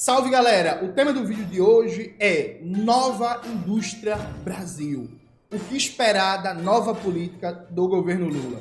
Salve galera! O tema do vídeo de hoje é Nova Indústria Brasil. O que esperar da nova política do governo Lula?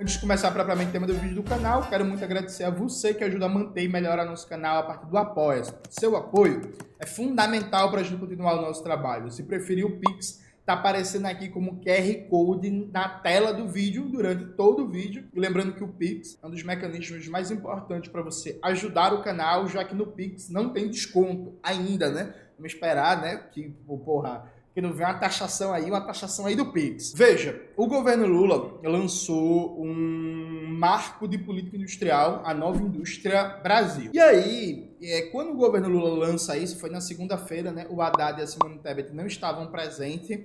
Antes de começar propriamente o tema do vídeo do canal, quero muito agradecer a você que ajuda a manter e melhorar nosso canal a partir do apoia. Seu apoio é fundamental para a gente continuar o nosso trabalho. Se preferir o Pix, Tá aparecendo aqui como QR Code na tela do vídeo durante todo o vídeo. E lembrando que o Pix é um dos mecanismos mais importantes para você ajudar o canal, já que no Pix não tem desconto ainda, né? Vamos esperar, né? Que, porra, que não vem uma taxação aí, uma taxação aí do Pix. Veja, o governo Lula lançou um marco de política industrial, a nova indústria Brasil. E aí, é, quando o governo Lula lança isso, foi na segunda-feira, né? O Haddad e a Simone Tebet não estavam presentes.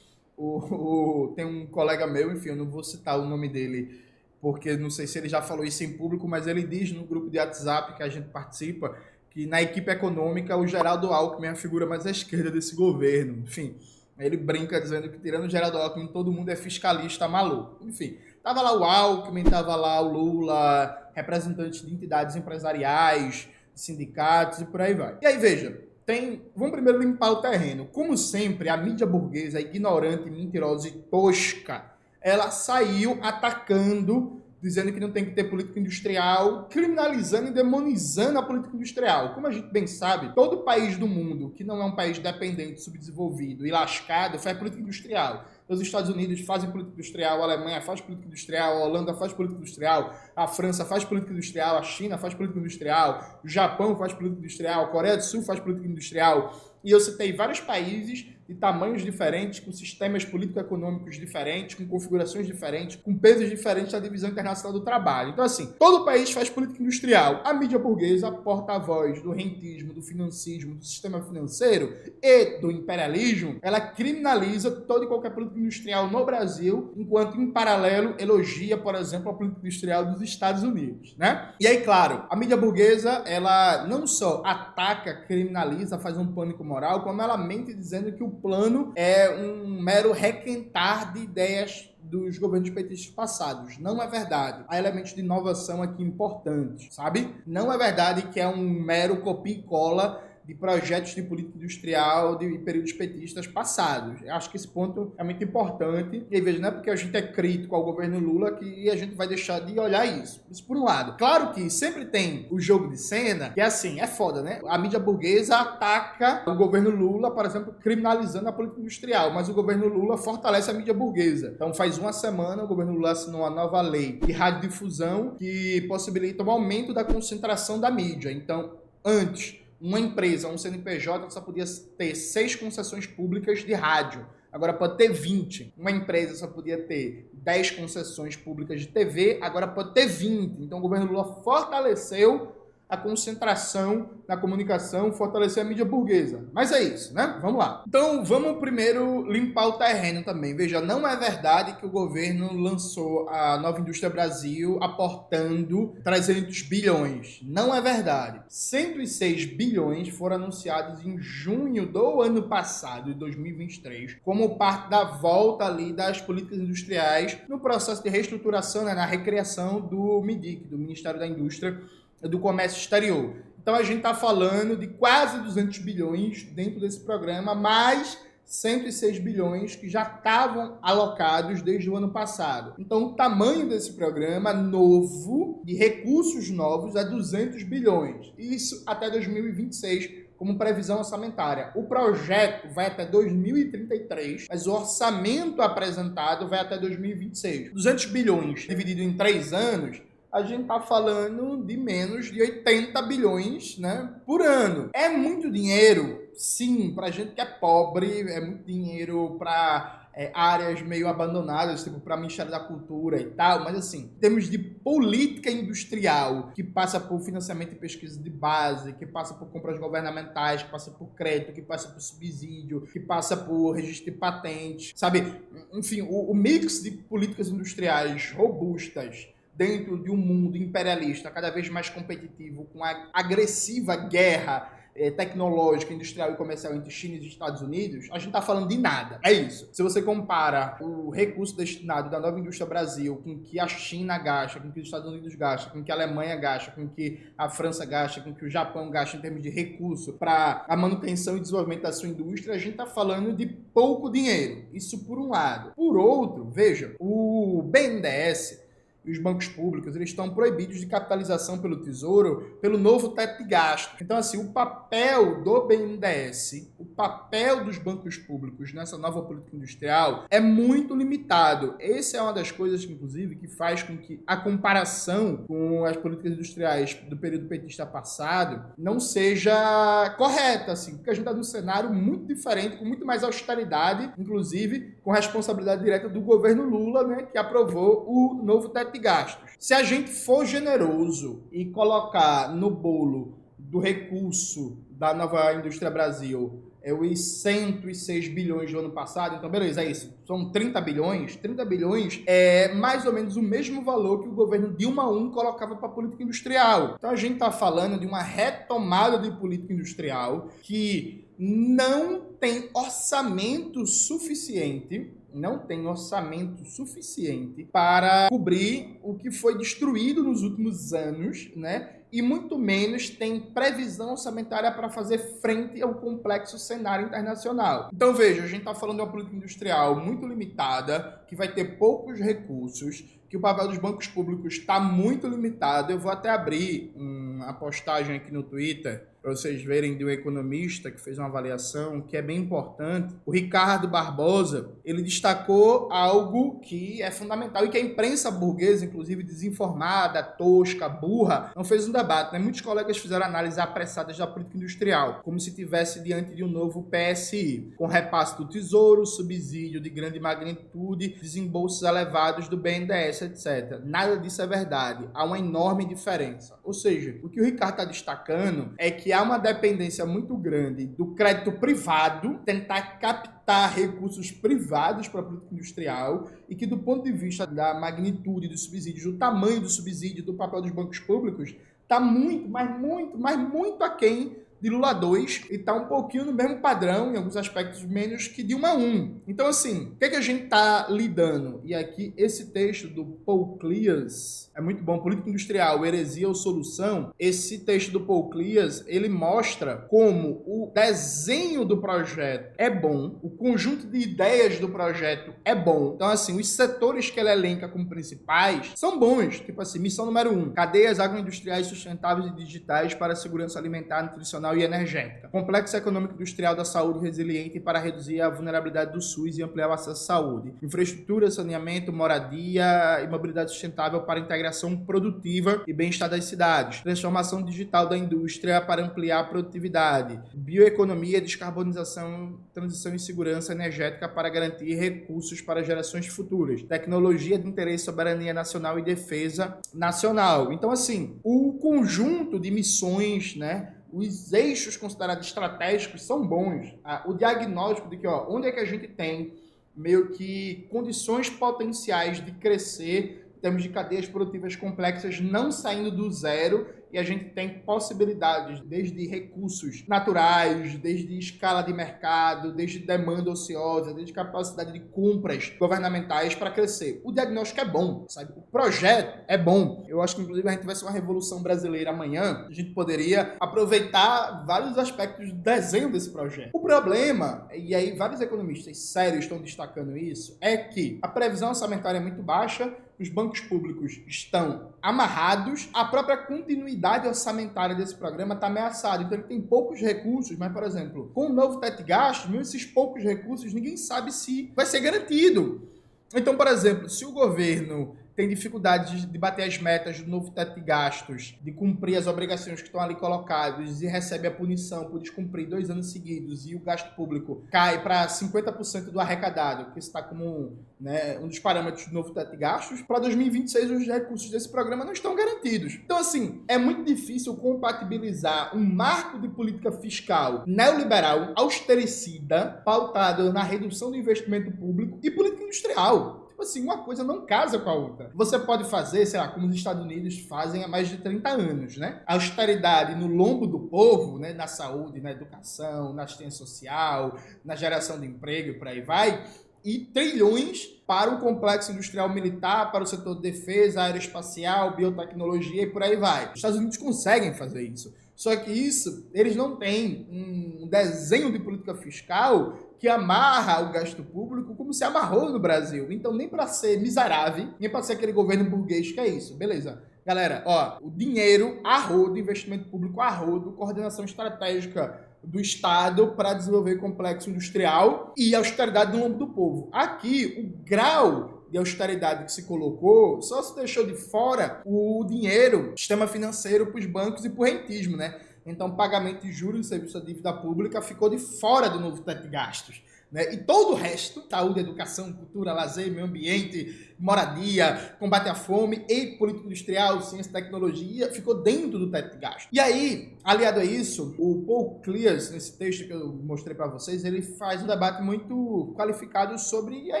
O, o, tem um colega meu, enfim, eu não vou citar o nome dele, porque não sei se ele já falou isso em público, mas ele diz no grupo de WhatsApp que a gente participa que na equipe econômica o Geraldo Alckmin é a figura mais à esquerda desse governo. Enfim, ele brinca dizendo que tirando o Geraldo Alckmin todo mundo é fiscalista maluco. Enfim, tava lá o Alckmin, tava lá o Lula, representantes de entidades empresariais, sindicatos e por aí vai. E aí veja, tem. Vamos primeiro limpar o terreno. Como sempre, a mídia burguesa, ignorante, mentirosa e tosca, ela saiu atacando, dizendo que não tem que ter política industrial, criminalizando e demonizando a política industrial. Como a gente bem sabe, todo país do mundo que não é um país dependente, subdesenvolvido e lascado faz política industrial os Estados Unidos fazem política industrial, a Alemanha faz política industrial, a Holanda faz política industrial, a França faz política industrial, a China faz política industrial, o Japão faz política industrial, a Coreia do Sul faz política industrial. E eu citei vários países de tamanhos diferentes, com sistemas político-econômicos diferentes, com configurações diferentes, com pesos diferentes da divisão internacional do trabalho. Então, assim, todo país faz política industrial. A mídia burguesa, porta-voz do rentismo, do financismo, do sistema financeiro e do imperialismo, ela criminaliza toda e qualquer política industrial no Brasil, enquanto, em paralelo, elogia, por exemplo, a política industrial dos Estados Unidos, né? E aí, claro, a mídia burguesa, ela não só ataca, criminaliza, faz um pânico moral, como ela mente dizendo que o plano é um mero requentar de ideias dos governos petistas passados. Não é verdade. Há elementos de inovação aqui importantes, sabe? Não é verdade que é um mero copia e cola de projetos de política industrial de períodos petistas passados. Eu acho que esse ponto é muito importante. E aí, veja, não é porque a gente é crítico ao governo Lula que a gente vai deixar de olhar isso. Isso por um lado. Claro que sempre tem o jogo de cena, que é assim, é foda, né? A mídia burguesa ataca o governo Lula, por exemplo, criminalizando a política industrial, mas o governo Lula fortalece a mídia burguesa. Então, faz uma semana, o governo Lula assinou uma nova lei de radiodifusão que possibilita o aumento da concentração da mídia. Então, antes uma empresa, um CNPJ, só podia ter seis concessões públicas de rádio. Agora pode ter 20. Uma empresa só podia ter 10 concessões públicas de TV, agora pode ter 20. Então o governo Lula fortaleceu a concentração na comunicação, fortalecer a mídia burguesa. Mas é isso, né? Vamos lá. Então, vamos primeiro limpar o terreno também. Veja, não é verdade que o governo lançou a Nova Indústria Brasil aportando 300 bilhões. Não é verdade. 106 bilhões foram anunciados em junho do ano passado, de 2023, como parte da volta ali das políticas industriais no processo de reestruturação, né, na recriação do MIDIC, do Ministério da Indústria do comércio exterior. Então a gente está falando de quase 200 bilhões dentro desse programa, mais 106 bilhões que já estavam alocados desde o ano passado. Então, o tamanho desse programa novo, de recursos novos, é 200 bilhões. Isso até 2026, como previsão orçamentária. O projeto vai até 2033, mas o orçamento apresentado vai até 2026. 200 bilhões dividido em três anos a gente está falando de menos de 80 bilhões né, por ano. É muito dinheiro, sim, para gente que é pobre, é muito dinheiro para é, áreas meio abandonadas, tipo para Ministério da Cultura e tal, mas assim, em termos de política industrial, que passa por financiamento e pesquisa de base, que passa por compras governamentais, que passa por crédito, que passa por subsídio, que passa por registro de patentes, sabe? Enfim, o, o mix de políticas industriais robustas dentro de um mundo imperialista cada vez mais competitivo, com a agressiva guerra é, tecnológica, industrial e comercial entre China e Estados Unidos, a gente está falando de nada. É isso. Se você compara o recurso destinado da nova indústria Brasil com o que a China gasta, com o que os Estados Unidos gastam, com o que a Alemanha gasta, com o que a França gasta, com o que o Japão gasta em termos de recurso para a manutenção e desenvolvimento da sua indústria, a gente está falando de pouco dinheiro. Isso por um lado. Por outro, veja, o BNDES e os bancos públicos, eles estão proibidos de capitalização pelo Tesouro pelo novo teto de gasto. Então, assim, o papel do BNDES, o papel dos bancos públicos nessa nova política industrial é muito limitado. Essa é uma das coisas, inclusive, que faz com que a comparação com as políticas industriais do período petista passado não seja correta, assim, porque a gente está num cenário muito diferente, com muito mais austeridade, inclusive com responsabilidade direta do governo Lula, né, que aprovou o novo teto de gastos. Se a gente for generoso e colocar no bolo do recurso da nova indústria Brasil é os 106 bilhões do ano passado, então beleza, é isso. São 30 bilhões. 30 bilhões é mais ou menos o mesmo valor que o governo Dilma I colocava para política industrial. Então a gente está falando de uma retomada de política industrial que não tem orçamento suficiente não tem orçamento suficiente para cobrir o que foi destruído nos últimos anos, né? E muito menos tem previsão orçamentária para fazer frente ao complexo cenário internacional. Então veja, a gente está falando de uma política industrial muito limitada, que vai ter poucos recursos, que o papel dos bancos públicos está muito limitado. Eu vou até abrir uma postagem aqui no Twitter para vocês verem de um economista que fez uma avaliação que é bem importante. O Ricardo Barbosa, ele destacou algo que é fundamental e que a imprensa burguesa, inclusive desinformada, tosca, burra, não fez um debate. Né? Muitos colegas fizeram análises apressadas da política industrial, como se tivesse diante de um novo PSI, com repasse do Tesouro, subsídio de grande magnitude, desembolsos elevados do BNDES, etc. Nada disso é verdade. Há uma enorme diferença. Ou seja, o que o Ricardo está destacando é que há uma dependência muito grande do crédito privado, tentar captar recursos privados para a política industrial e que, do ponto de vista da magnitude dos subsídios, do tamanho do subsídio, do papel dos bancos públicos, está muito, mas muito, mas muito aquém de Lula 2 e tá um pouquinho no mesmo padrão, em alguns aspectos menos que de 1 a 1. Então, assim, o que, é que a gente tá lidando? E aqui, esse texto do Paul Clears é muito bom, Política Industrial, Heresia ou Solução. Esse texto do Paul Clears, ele mostra como o desenho do projeto é bom, o conjunto de ideias do projeto é bom. Então, assim, os setores que ele elenca como principais são bons. Tipo assim, missão número 1, um, cadeias agroindustriais sustentáveis e digitais para a segurança alimentar, nutricional e energética. Complexo econômico industrial da saúde resiliente para reduzir a vulnerabilidade do SUS e ampliar o acesso à saúde. Infraestrutura, saneamento, moradia e mobilidade sustentável para integração produtiva e bem-estar das cidades. Transformação digital da indústria para ampliar a produtividade. Bioeconomia, descarbonização, transição e segurança energética para garantir recursos para gerações futuras. Tecnologia de interesse, soberania nacional e defesa nacional. Então, assim, o conjunto de missões, né? Os eixos considerados estratégicos são bons. Ah, o diagnóstico de que, ó, onde é que a gente tem meio que condições potenciais de crescer em termos de cadeias produtivas complexas, não saindo do zero e a gente tem possibilidades desde recursos naturais, desde escala de mercado, desde demanda ociosa, desde capacidade de compras governamentais para crescer. O diagnóstico é bom, sabe? O projeto é bom. Eu acho que inclusive a gente vai ser uma revolução brasileira amanhã. A gente poderia aproveitar vários aspectos do desenho desse projeto. O problema, e aí vários economistas sérios estão destacando isso, é que a previsão orçamentária é muito baixa, os bancos públicos estão amarrados, a própria continuidade orçamentária desse programa está ameaçada. Então ele tem poucos recursos, mas, por exemplo, com o novo teto de gastos, mesmo esses poucos recursos, ninguém sabe se vai ser garantido. Então, por exemplo, se o governo tem dificuldade de bater as metas do novo teto de gastos, de cumprir as obrigações que estão ali colocadas e recebe a punição por descumprir dois anos seguidos e o gasto público cai para 50% do arrecadado, que está como né, um dos parâmetros do novo teto de gastos, para 2026 os recursos desse programa não estão garantidos. Então, assim, é muito difícil compatibilizar um marco de política fiscal neoliberal, austericida, pautado na redução do investimento público e política industrial. Tipo assim, uma coisa não casa com a outra. Você pode fazer, sei lá, como os Estados Unidos fazem há mais de 30 anos, né? A austeridade no lombo do povo, né? Na saúde, na educação, na assistência social, na geração de emprego e por aí vai e trilhões para o complexo industrial militar, para o setor de defesa, aeroespacial, biotecnologia e por aí vai. Os Estados Unidos conseguem fazer isso. Só que isso, eles não têm um desenho de política fiscal que amarra o gasto público como se amarrou no Brasil. Então, nem para ser miserável, nem para ser aquele governo burguês que é isso. Beleza. Galera, ó, o dinheiro a rodo, investimento público a rodo, coordenação estratégica do Estado para desenvolver complexo industrial e austeridade no lombo do povo. Aqui, o grau de austeridade que se colocou só se deixou de fora o dinheiro, sistema financeiro para os bancos e para o rentismo, né? Então, pagamento de juros e serviço da dívida pública ficou de fora do novo teto de gastos. Né? E todo o resto, saúde, educação, cultura, lazer, meio ambiente, moradia, combate à fome e política industrial, ciência e tecnologia, ficou dentro do teto de gasto. E aí, aliado a isso, o Paul Clears, nesse texto que eu mostrei para vocês, ele faz um debate muito qualificado sobre a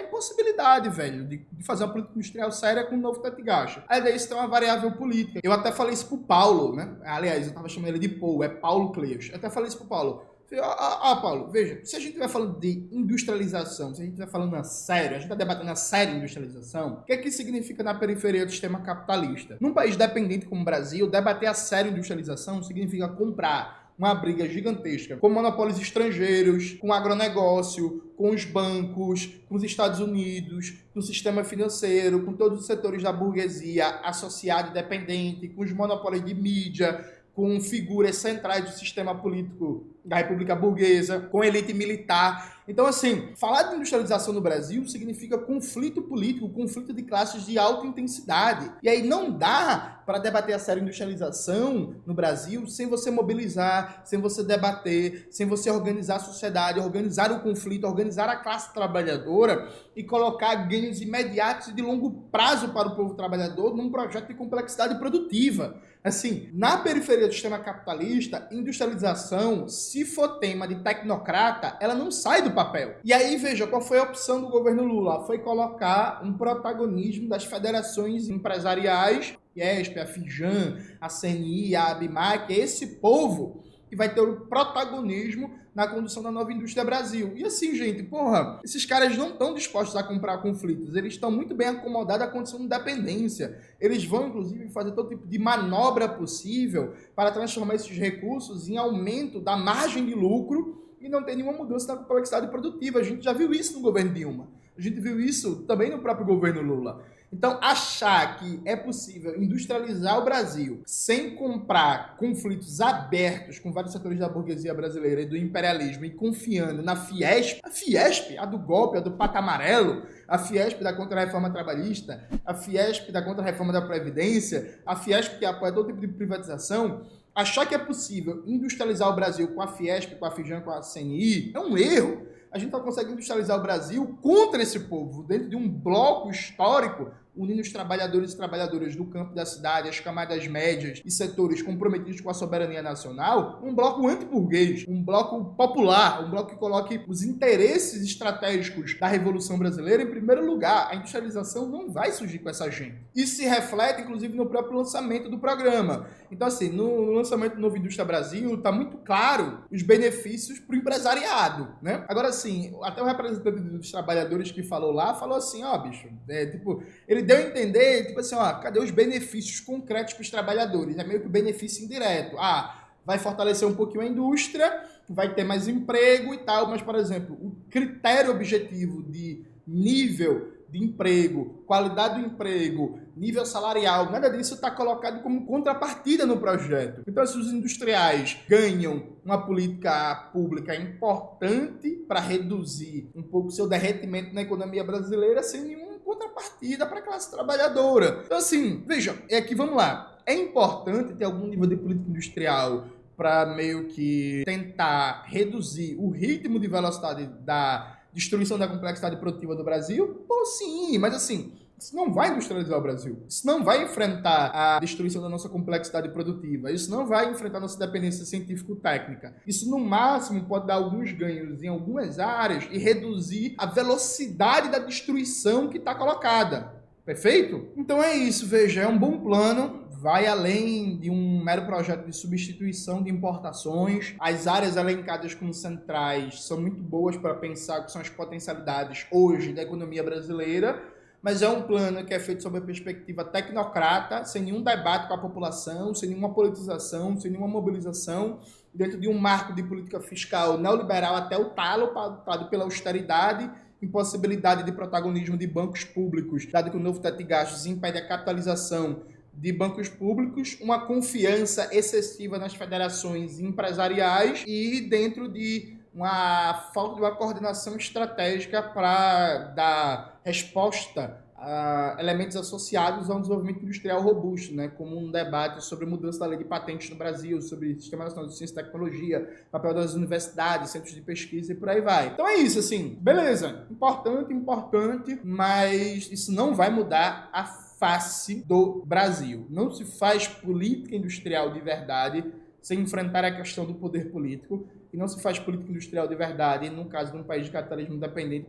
impossibilidade, velho, de, de fazer uma política industrial séria com um novo teto de gasto. Aí daí isso tem uma variável política. Eu até falei isso pro Paulo, né? Aliás, eu tava chamando ele de Paul, é Paulo Clears. Eu até falei isso pro Paulo. Ah, Paulo, veja, se a gente estiver falando de industrialização, se a gente estiver falando a sério, a gente está debatendo a sério industrialização, o que é que significa na periferia do sistema capitalista? Num país dependente como o Brasil, debater a sério industrialização significa comprar uma briga gigantesca com monopólios estrangeiros, com agronegócio, com os bancos, com os Estados Unidos, com o sistema financeiro, com todos os setores da burguesia associada e dependente, com os monopólios de mídia, com figuras centrais do sistema político da República Burguesa, com elite militar. Então, assim, falar de industrialização no Brasil significa conflito político, conflito de classes de alta intensidade. E aí não dá para debater a sério industrialização no Brasil sem você mobilizar, sem você debater, sem você organizar a sociedade, organizar o conflito, organizar a classe trabalhadora e colocar ganhos imediatos e de longo prazo para o povo trabalhador num projeto de complexidade produtiva. Assim, na periferia do sistema capitalista, industrialização, se for tema de tecnocrata, ela não sai do papel. E aí, veja, qual foi a opção do governo Lula? Foi colocar um protagonismo das federações empresariais, IESP, a FIJAN, a CNI, a ABMAC, esse povo vai ter o protagonismo na condução da nova indústria Brasil. E assim, gente, porra, esses caras não estão dispostos a comprar conflitos, eles estão muito bem acomodados à condição de dependência. Eles vão, inclusive, fazer todo tipo de manobra possível para transformar esses recursos em aumento da margem de lucro e não ter nenhuma mudança na complexidade produtiva. A gente já viu isso no governo Dilma. A gente viu isso também no próprio governo Lula. Então, achar que é possível industrializar o Brasil sem comprar conflitos abertos com vários setores da burguesia brasileira e do imperialismo e confiando na Fiesp, a Fiesp, a do golpe, a do pato amarelo, a Fiesp da contra-reforma trabalhista, a Fiesp da contra-reforma da Previdência, a Fiesp que apoia todo tipo de privatização, achar que é possível industrializar o Brasil com a Fiesp, com a Fijan, com a CNI, é um erro. A gente só consegue industrializar o Brasil contra esse povo, dentro de um bloco histórico unindo os trabalhadores e trabalhadoras do campo da cidade, as camadas médias e setores comprometidos com a soberania nacional, um bloco anti-burguês, um bloco popular, um bloco que coloque os interesses estratégicos da Revolução Brasileira em primeiro lugar. A industrialização não vai surgir com essa gente. Isso se reflete, inclusive, no próprio lançamento do programa. Então, assim, no lançamento do Novo Indústria Brasil, está muito claro os benefícios para o empresariado, né? Agora, assim, até o representante dos trabalhadores que falou lá, falou assim, ó, oh, bicho, é, tipo, ele deu a entender, tipo assim, ó, cadê os benefícios concretos para os trabalhadores? É meio que benefício indireto. Ah, vai fortalecer um pouquinho a indústria, vai ter mais emprego e tal, mas, por exemplo, o critério objetivo de nível de emprego, qualidade do emprego, nível salarial, nada disso está colocado como contrapartida no projeto. Então, se os industriais ganham uma política pública importante para reduzir um pouco seu derretimento na economia brasileira, sem nenhum contrapartida para a classe trabalhadora. Então, assim, veja, é que vamos lá. É importante ter algum nível de política industrial para meio que tentar reduzir o ritmo de velocidade da destruição da complexidade produtiva do Brasil? Pô, sim, mas assim, Isso não vai industrializar o Brasil. Isso não vai enfrentar a destruição da nossa complexidade produtiva. Isso não vai enfrentar nossa dependência científico-técnica. Isso, no máximo, pode dar alguns ganhos em algumas áreas e reduzir a velocidade da destruição que está colocada. Perfeito? Então é isso, veja, é um bom plano, vai além de um mero projeto de substituição de importações. As áreas elencadas como centrais são muito boas para pensar que são as potencialidades hoje da economia brasileira, mas é um plano que é feito sob a perspectiva tecnocrata, sem nenhum debate com a população, sem nenhuma politização, sem nenhuma mobilização, dentro de um marco de política fiscal neoliberal até o talo, pautado pela austeridade impossibilidade de protagonismo de bancos públicos, dado que o novo teto de gastos impede a capitalização de bancos públicos, uma confiança excessiva nas federações empresariais e dentro de uma falta de uma coordenação estratégica para dar resposta uh, elementos associados a um desenvolvimento industrial robusto, né, como um debate sobre mudança da lei de patentes no Brasil, sobre Sistema Nacional de Ciência e Tecnologia, papel das universidades, centros de pesquisa e por aí vai. Então é isso, assim, beleza, importante, importante, mas isso não vai mudar a face do Brasil. Não se faz política industrial de verdade sem enfrentar a questão do poder político e não se faz política industrial de verdade, no caso de um país de capitalismo independente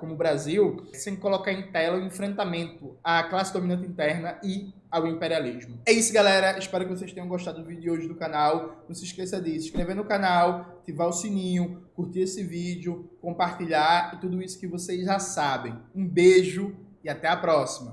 como o Brasil, sem colocar em tela o enfrentamento à classe dominante interna e ao imperialismo. É isso, galera. Espero que vocês tenham gostado do vídeo de hoje do canal. Não se esqueça de se inscrever no canal, ativar o sininho, curtir esse vídeo, compartilhar e tudo isso que vocês já sabem. Um beijo e até a próxima.